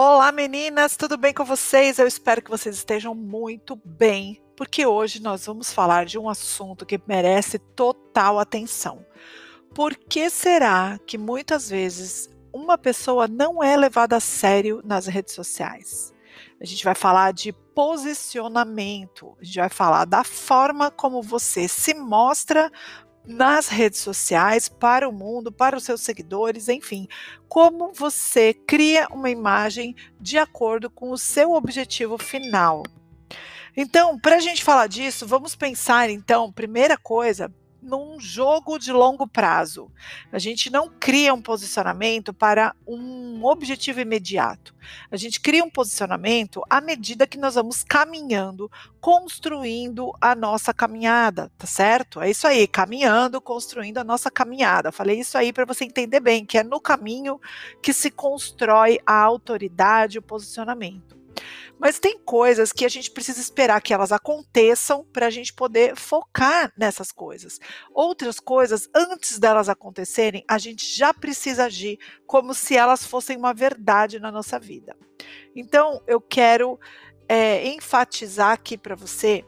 Olá meninas, tudo bem com vocês? Eu espero que vocês estejam muito bem, porque hoje nós vamos falar de um assunto que merece total atenção. Por que será que muitas vezes uma pessoa não é levada a sério nas redes sociais? A gente vai falar de posicionamento, a gente vai falar da forma como você se mostra nas redes sociais, para o mundo, para os seus seguidores, enfim, como você cria uma imagem de acordo com o seu objetivo final. Então, para a gente falar disso, vamos pensar então, primeira coisa, num jogo de longo prazo. A gente não cria um posicionamento para um objetivo imediato. A gente cria um posicionamento à medida que nós vamos caminhando, construindo a nossa caminhada, tá certo? É isso aí, caminhando, construindo a nossa caminhada. Falei isso aí para você entender bem, que é no caminho que se constrói a autoridade, o posicionamento. Mas tem coisas que a gente precisa esperar que elas aconteçam para a gente poder focar nessas coisas. Outras coisas, antes delas acontecerem, a gente já precisa agir como se elas fossem uma verdade na nossa vida. Então, eu quero é, enfatizar aqui para você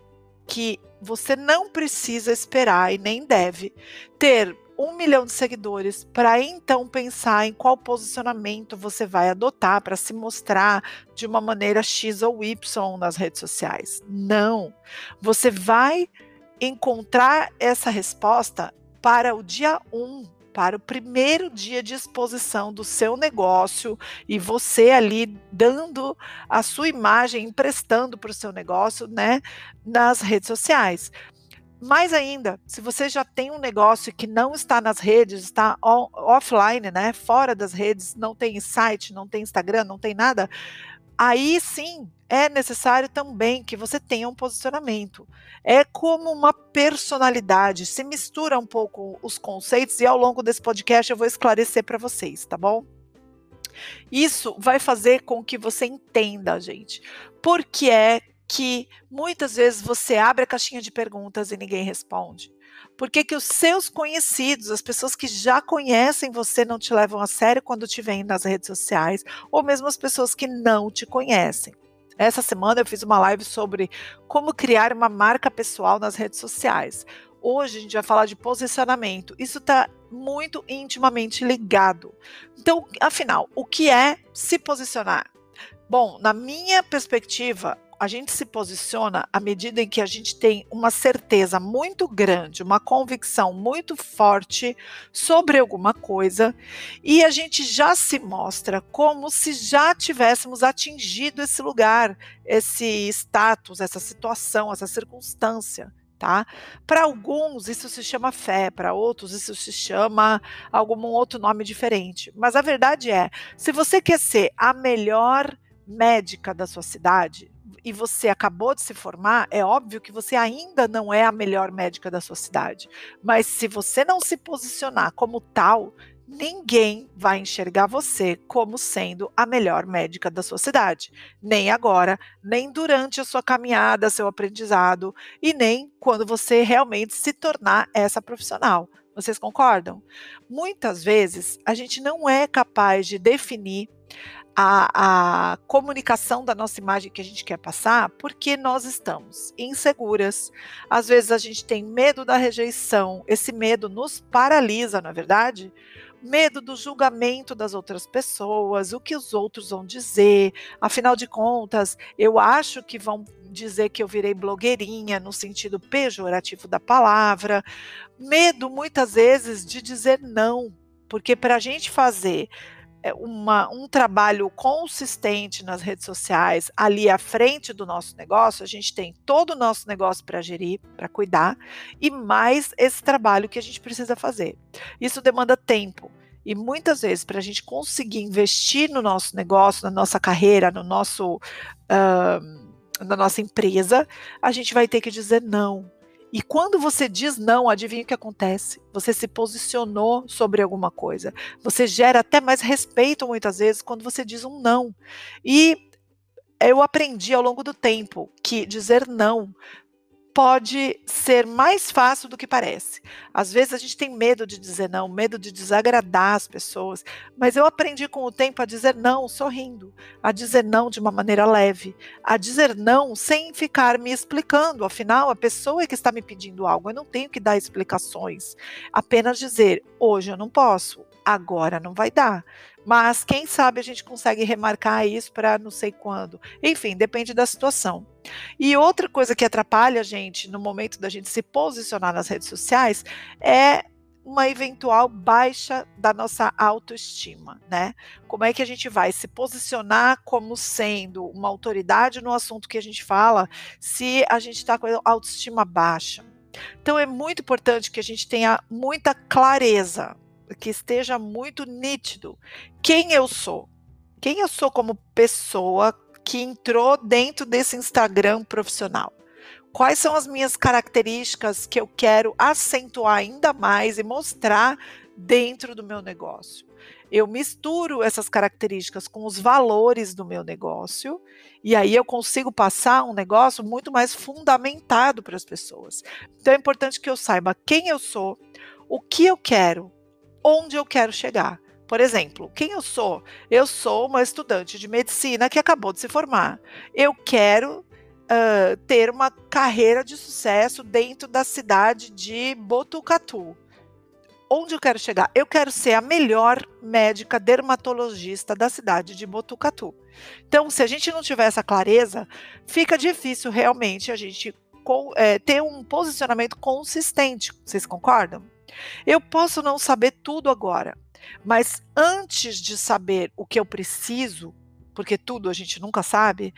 que você não precisa esperar e nem deve ter um milhão de seguidores para então pensar em qual posicionamento você vai adotar para se mostrar de uma maneira X ou Y nas redes sociais. Não. Você vai encontrar essa resposta para o dia 1, para o primeiro dia de exposição do seu negócio e você ali dando a sua imagem, emprestando para o seu negócio, né, nas redes sociais. Mais ainda, se você já tem um negócio que não está nas redes, está on, offline, né, fora das redes, não tem site, não tem Instagram, não tem nada, aí sim é necessário também que você tenha um posicionamento. É como uma personalidade, se mistura um pouco os conceitos e ao longo desse podcast eu vou esclarecer para vocês, tá bom? Isso vai fazer com que você entenda, gente, por que é que muitas vezes você abre a caixinha de perguntas e ninguém responde? Por que, que os seus conhecidos, as pessoas que já conhecem você, não te levam a sério quando te veem nas redes sociais, ou mesmo as pessoas que não te conhecem? Essa semana eu fiz uma live sobre como criar uma marca pessoal nas redes sociais. Hoje a gente vai falar de posicionamento. Isso está muito intimamente ligado. Então, afinal, o que é se posicionar? Bom, na minha perspectiva, a gente se posiciona à medida em que a gente tem uma certeza muito grande, uma convicção muito forte sobre alguma coisa e a gente já se mostra como se já tivéssemos atingido esse lugar, esse status, essa situação, essa circunstância. Tá? Para alguns isso se chama fé, para outros isso se chama algum outro nome diferente. Mas a verdade é, se você quer ser a melhor médica da sua cidade, e você acabou de se formar, é óbvio que você ainda não é a melhor médica da sua cidade. Mas se você não se posicionar como tal, ninguém vai enxergar você como sendo a melhor médica da sua cidade. Nem agora, nem durante a sua caminhada, seu aprendizado, e nem quando você realmente se tornar essa profissional. Vocês concordam? Muitas vezes a gente não é capaz de definir a, a, comunicação da nossa imagem que a gente quer passar porque nós estamos inseguras. Às vezes a gente tem medo da rejeição, esse medo nos paralisa, na é verdade? Medo do julgamento das outras pessoas, o que os outros vão dizer. Afinal de contas, eu acho que vão dizer que eu virei blogueirinha no sentido pejorativo da palavra. Medo, muitas vezes, de dizer não, porque para a gente fazer uma, um trabalho consistente nas redes sociais, ali à frente do nosso negócio, a gente tem todo o nosso negócio para gerir, para cuidar, e mais esse trabalho que a gente precisa fazer. Isso demanda tempo. E muitas vezes, para a gente conseguir investir no nosso negócio, na nossa carreira, no nosso, uh, na nossa empresa, a gente vai ter que dizer não. E quando você diz não, adivinha o que acontece? Você se posicionou sobre alguma coisa. Você gera até mais respeito muitas vezes quando você diz um não. E eu aprendi ao longo do tempo que dizer não pode ser mais fácil do que parece. Às vezes a gente tem medo de dizer não, medo de desagradar as pessoas, mas eu aprendi com o tempo a dizer não sorrindo, a dizer não de uma maneira leve, a dizer não sem ficar me explicando. Afinal, a pessoa é que está me pedindo algo, eu não tenho que dar explicações, apenas dizer: hoje eu não posso, agora não vai dar. Mas quem sabe a gente consegue remarcar isso para não sei quando. Enfim, depende da situação. E outra coisa que atrapalha a gente no momento da gente se posicionar nas redes sociais é uma eventual baixa da nossa autoestima, né? Como é que a gente vai se posicionar como sendo uma autoridade no assunto que a gente fala, se a gente está com a autoestima baixa? Então é muito importante que a gente tenha muita clareza que esteja muito nítido quem eu sou. Quem eu sou como pessoa que entrou dentro desse Instagram profissional. Quais são as minhas características que eu quero acentuar ainda mais e mostrar dentro do meu negócio? Eu misturo essas características com os valores do meu negócio e aí eu consigo passar um negócio muito mais fundamentado para as pessoas. Então é importante que eu saiba quem eu sou, o que eu quero, onde eu quero chegar. Por exemplo, quem eu sou? Eu sou uma estudante de medicina que acabou de se formar. Eu quero uh, ter uma carreira de sucesso dentro da cidade de Botucatu. Onde eu quero chegar? Eu quero ser a melhor médica dermatologista da cidade de Botucatu. Então, se a gente não tiver essa clareza, fica difícil realmente a gente é, ter um posicionamento consistente. Vocês concordam? Eu posso não saber tudo agora, mas antes de saber o que eu preciso, porque tudo a gente nunca sabe,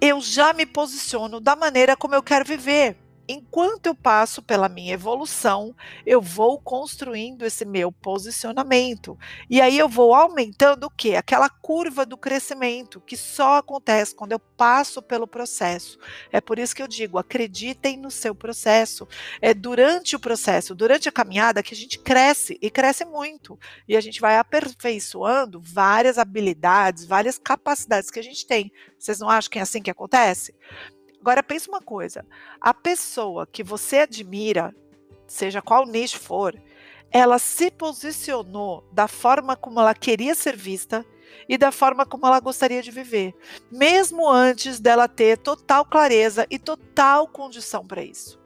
eu já me posiciono da maneira como eu quero viver enquanto eu passo pela minha evolução, eu vou construindo esse meu posicionamento. E aí eu vou aumentando o quê? Aquela curva do crescimento, que só acontece quando eu passo pelo processo. É por isso que eu digo, acreditem no seu processo. É durante o processo, durante a caminhada que a gente cresce e cresce muito. E a gente vai aperfeiçoando várias habilidades, várias capacidades que a gente tem. Vocês não acham que é assim que acontece? Agora pensa uma coisa: a pessoa que você admira, seja qual nicho for, ela se posicionou da forma como ela queria ser vista e da forma como ela gostaria de viver, mesmo antes dela ter total clareza e total condição para isso.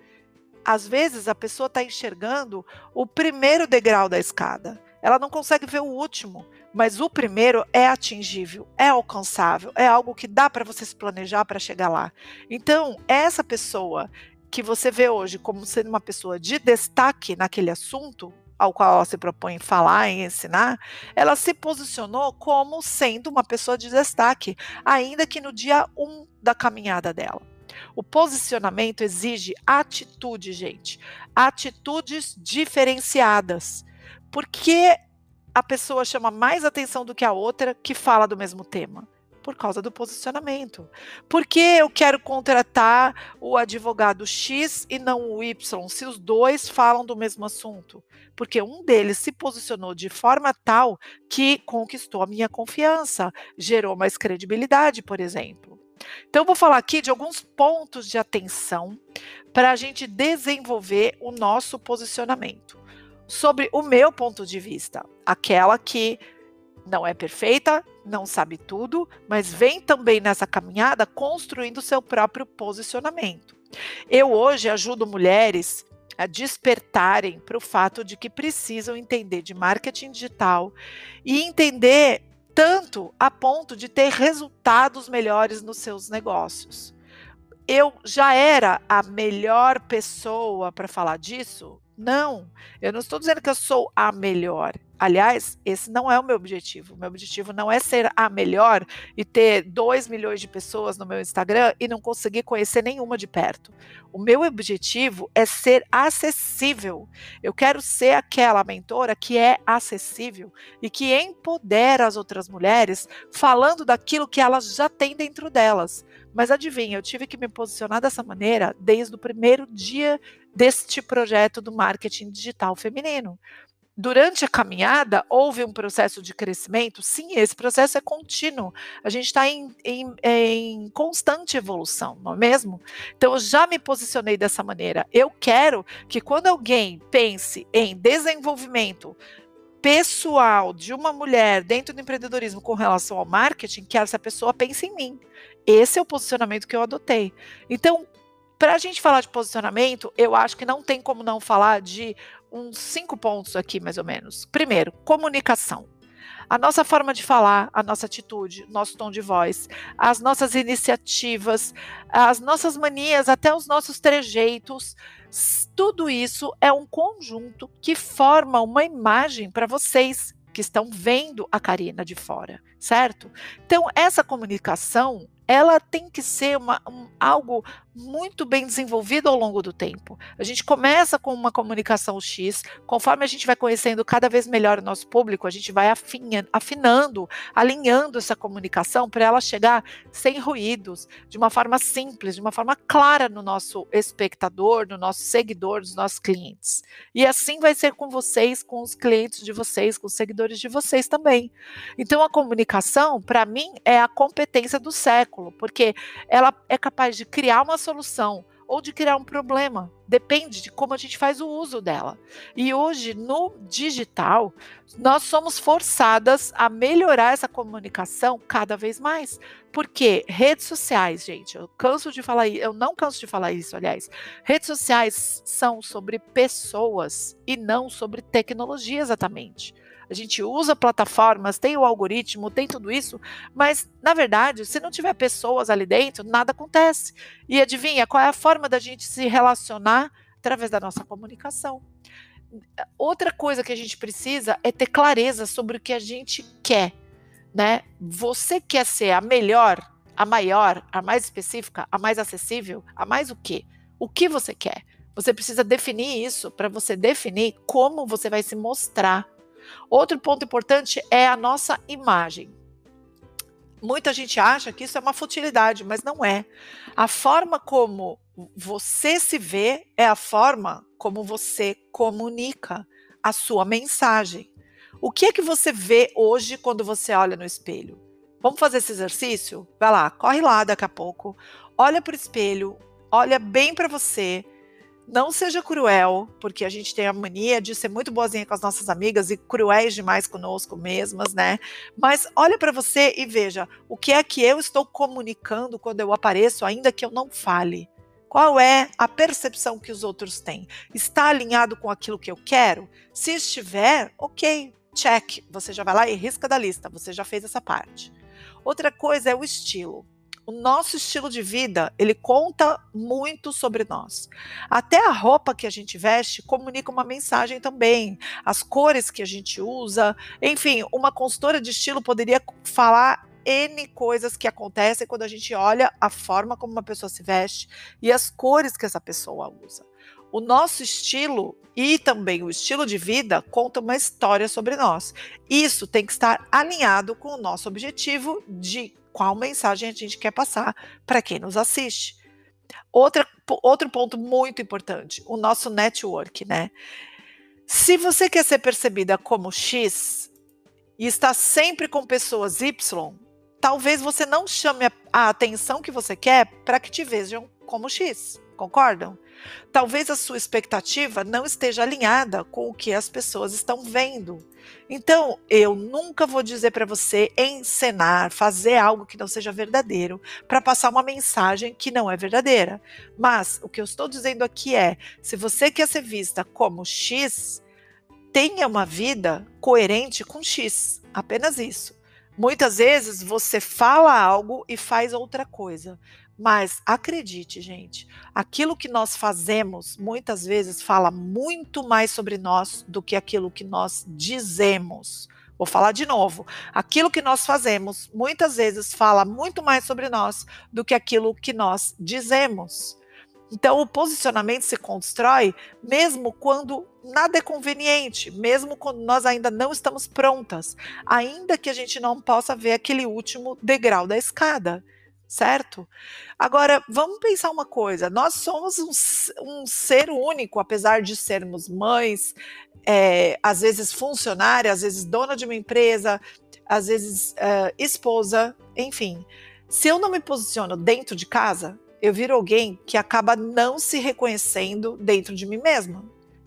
Às vezes a pessoa está enxergando o primeiro degrau da escada, ela não consegue ver o último, mas o primeiro é atingível, é alcançável, é algo que dá para você se planejar para chegar lá. Então, essa pessoa que você vê hoje como sendo uma pessoa de destaque naquele assunto, ao qual ela se propõe falar e ensinar, ela se posicionou como sendo uma pessoa de destaque, ainda que no dia 1 um da caminhada dela. O posicionamento exige atitude, gente. Atitudes diferenciadas. Porque a pessoa chama mais atenção do que a outra que fala do mesmo tema? Por causa do posicionamento. Por que eu quero contratar o advogado X e não o Y, se os dois falam do mesmo assunto? Porque um deles se posicionou de forma tal que conquistou a minha confiança, gerou mais credibilidade, por exemplo. Então, vou falar aqui de alguns pontos de atenção para a gente desenvolver o nosso posicionamento sobre o meu ponto de vista, aquela que não é perfeita, não sabe tudo, mas vem também nessa caminhada construindo seu próprio posicionamento. Eu hoje ajudo mulheres a despertarem para o fato de que precisam entender de marketing digital e entender tanto a ponto de ter resultados melhores nos seus negócios. Eu já era a melhor pessoa para falar disso? Não, eu não estou dizendo que eu sou a melhor. Aliás, esse não é o meu objetivo. O meu objetivo não é ser a melhor e ter 2 milhões de pessoas no meu Instagram e não conseguir conhecer nenhuma de perto. O meu objetivo é ser acessível. Eu quero ser aquela mentora que é acessível e que empodera as outras mulheres falando daquilo que elas já têm dentro delas. Mas adivinha, eu tive que me posicionar dessa maneira desde o primeiro dia deste projeto do marketing digital feminino. durante a caminhada houve um processo de crescimento? Sim, esse processo é contínuo. A gente está em, em, em, constante evolução, não é mesmo? Então, eu já me posicionei dessa maneira. Eu quero que quando alguém pense em desenvolvimento pessoal de uma mulher dentro do empreendedorismo com relação ao marketing, que essa pessoa pense em mim. Esse é o posicionamento que eu adotei. Então, para a gente falar de posicionamento, eu acho que não tem como não falar de uns cinco pontos aqui, mais ou menos. Primeiro, comunicação. A nossa forma de falar, a nossa atitude, nosso tom de voz, as nossas iniciativas, as nossas manias, até os nossos trejeitos, tudo isso é um conjunto que forma uma imagem para vocês que estão vendo a Karina de fora, certo? Então, essa comunicação ela tem que ser uma, um, algo muito bem desenvolvido ao longo do tempo. A gente começa com uma comunicação X, conforme a gente vai conhecendo cada vez melhor o nosso público, a gente vai afinando, alinhando essa comunicação para ela chegar sem ruídos, de uma forma simples, de uma forma clara no nosso espectador, no nosso seguidor, nos nossos clientes. E assim vai ser com vocês, com os clientes de vocês, com os seguidores de vocês também. Então a comunicação, para mim, é a competência do século, porque ela é capaz de criar uma solução ou de criar um problema. Depende de como a gente faz o uso dela. E hoje, no digital, nós somos forçadas a melhorar essa comunicação cada vez mais. Porque redes sociais, gente, eu canso de falar isso, eu não canso de falar isso, aliás. Redes sociais são sobre pessoas e não sobre tecnologia exatamente a gente usa plataformas, tem o algoritmo, tem tudo isso, mas na verdade, se não tiver pessoas ali dentro, nada acontece. E adivinha qual é a forma da gente se relacionar através da nossa comunicação? Outra coisa que a gente precisa é ter clareza sobre o que a gente quer, né? Você quer ser a melhor, a maior, a mais específica, a mais acessível, a mais o quê? O que você quer? Você precisa definir isso para você definir como você vai se mostrar Outro ponto importante é a nossa imagem. Muita gente acha que isso é uma futilidade, mas não é. A forma como você se vê é a forma como você comunica a sua mensagem. O que é que você vê hoje quando você olha no espelho? Vamos fazer esse exercício? Vai lá, corre lá daqui a pouco, olha para o espelho, olha bem para você, não seja cruel, porque a gente tem a mania de ser muito boazinha com as nossas amigas e cruéis demais conosco mesmas, né? Mas olha para você e veja o que é que eu estou comunicando quando eu apareço, ainda que eu não fale. Qual é a percepção que os outros têm? Está alinhado com aquilo que eu quero? Se estiver, ok, check. Você já vai lá e risca da lista, você já fez essa parte. Outra coisa é o estilo o nosso estilo de vida, ele conta muito sobre nós. Até a roupa que a gente veste comunica uma mensagem também. As cores que a gente usa, enfim, uma consultora de estilo poderia falar N coisas que acontecem quando a gente olha a forma como uma pessoa se veste e as cores que essa pessoa usa. O nosso estilo e também o estilo de vida conta uma história sobre nós. Isso tem que estar alinhado com o nosso objetivo de qual mensagem a gente quer passar para quem nos assiste. Outra, outro ponto muito importante, o nosso network, né? Se você quer ser percebida como X e está sempre com pessoas Y, talvez você não chame a, atenção que você quer para que te vejam como X. Concordam? Talvez a sua expectativa não esteja alinhada com o que as pessoas estão vendo. Então, eu nunca vou dizer para você encenar, fazer algo que não seja verdadeiro, para passar uma mensagem que não é verdadeira. Mas o que eu estou dizendo aqui é: se você quer ser vista como X, tenha uma vida coerente com X. Apenas isso. Muitas vezes você fala algo e faz outra coisa. Mas acredite, gente, aquilo que nós fazemos muitas vezes fala muito mais sobre nós do que aquilo que nós dizemos. Vou falar de novo. Aquilo que nós fazemos muitas vezes fala muito mais sobre nós do que aquilo que nós dizemos. Então, o posicionamento se constrói mesmo quando nada é conveniente, mesmo quando nós ainda não estamos prontas, ainda que a gente não possa ver aquele último degrau da escada certo? Agora, vamos pensar uma coisa: nós somos um, um ser único, apesar de sermos mães, é, às vezes funcionária, às vezes dona de uma empresa, às vezes esposa, enfim. Se eu não me posiciono dentro de casa, eu viro alguém que acaba não se reconhecendo dentro de mim mesma.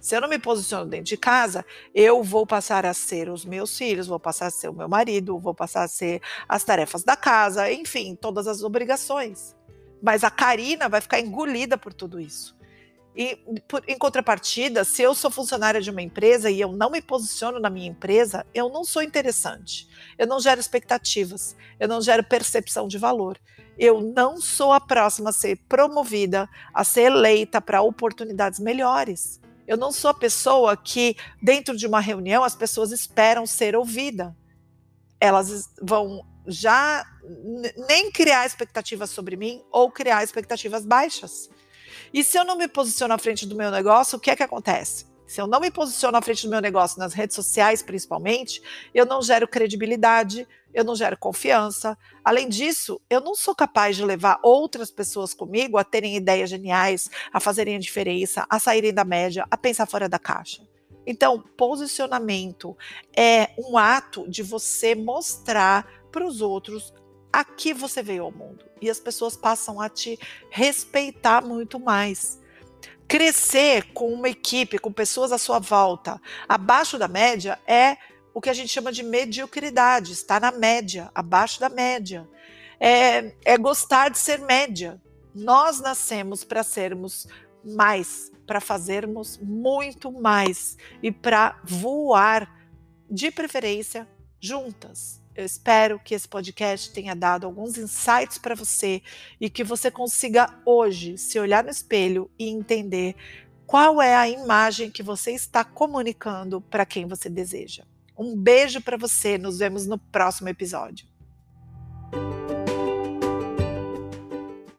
Se eu não me posiciono dentro de casa, eu vou passar a ser os meus filhos, vou passar a ser o meu marido, vou passar a ser as tarefas da casa, enfim, todas as obrigações. Mas a Karina vai ficar engolida por tudo isso. E por, em contrapartida, se eu sou funcionária de uma empresa e eu não me posiciono na minha empresa, eu não sou interessante. Eu não gero expectativas, eu não gero percepção de valor. Eu não sou a próxima a ser promovida, a ser eleita para oportunidades melhores. Eu não sou a pessoa que, dentro de uma reunião, as pessoas esperam ser ouvida. Elas vão já nem criar expectativas sobre mim ou criar expectativas baixas. E se eu não me posiciono à frente do meu negócio, o que é que acontece? Se eu não me posiciono à frente do meu negócio, nas redes sociais principalmente, eu não gero credibilidade, eu não gero confiança. Além disso, eu não sou capaz de levar outras pessoas comigo a terem ideias geniais, a fazerem a diferença, a saírem da média, a pensar fora da caixa. Então, posicionamento é um ato de você mostrar para os outros a que você veio ao mundo. E as pessoas passam a te respeitar muito mais. Crescer com uma equipe, com pessoas à sua volta, abaixo da média, é o que a gente chama de mediocridade, está na média, abaixo da média. É, é gostar de ser média. Nós nascemos para sermos mais, para fazermos muito mais e para voar, de preferência, juntas. Eu espero que esse podcast tenha dado alguns insights para você e que você consiga hoje se olhar no espelho e entender qual é a imagem que você está comunicando para quem você deseja. Um beijo para você, nos vemos no próximo episódio.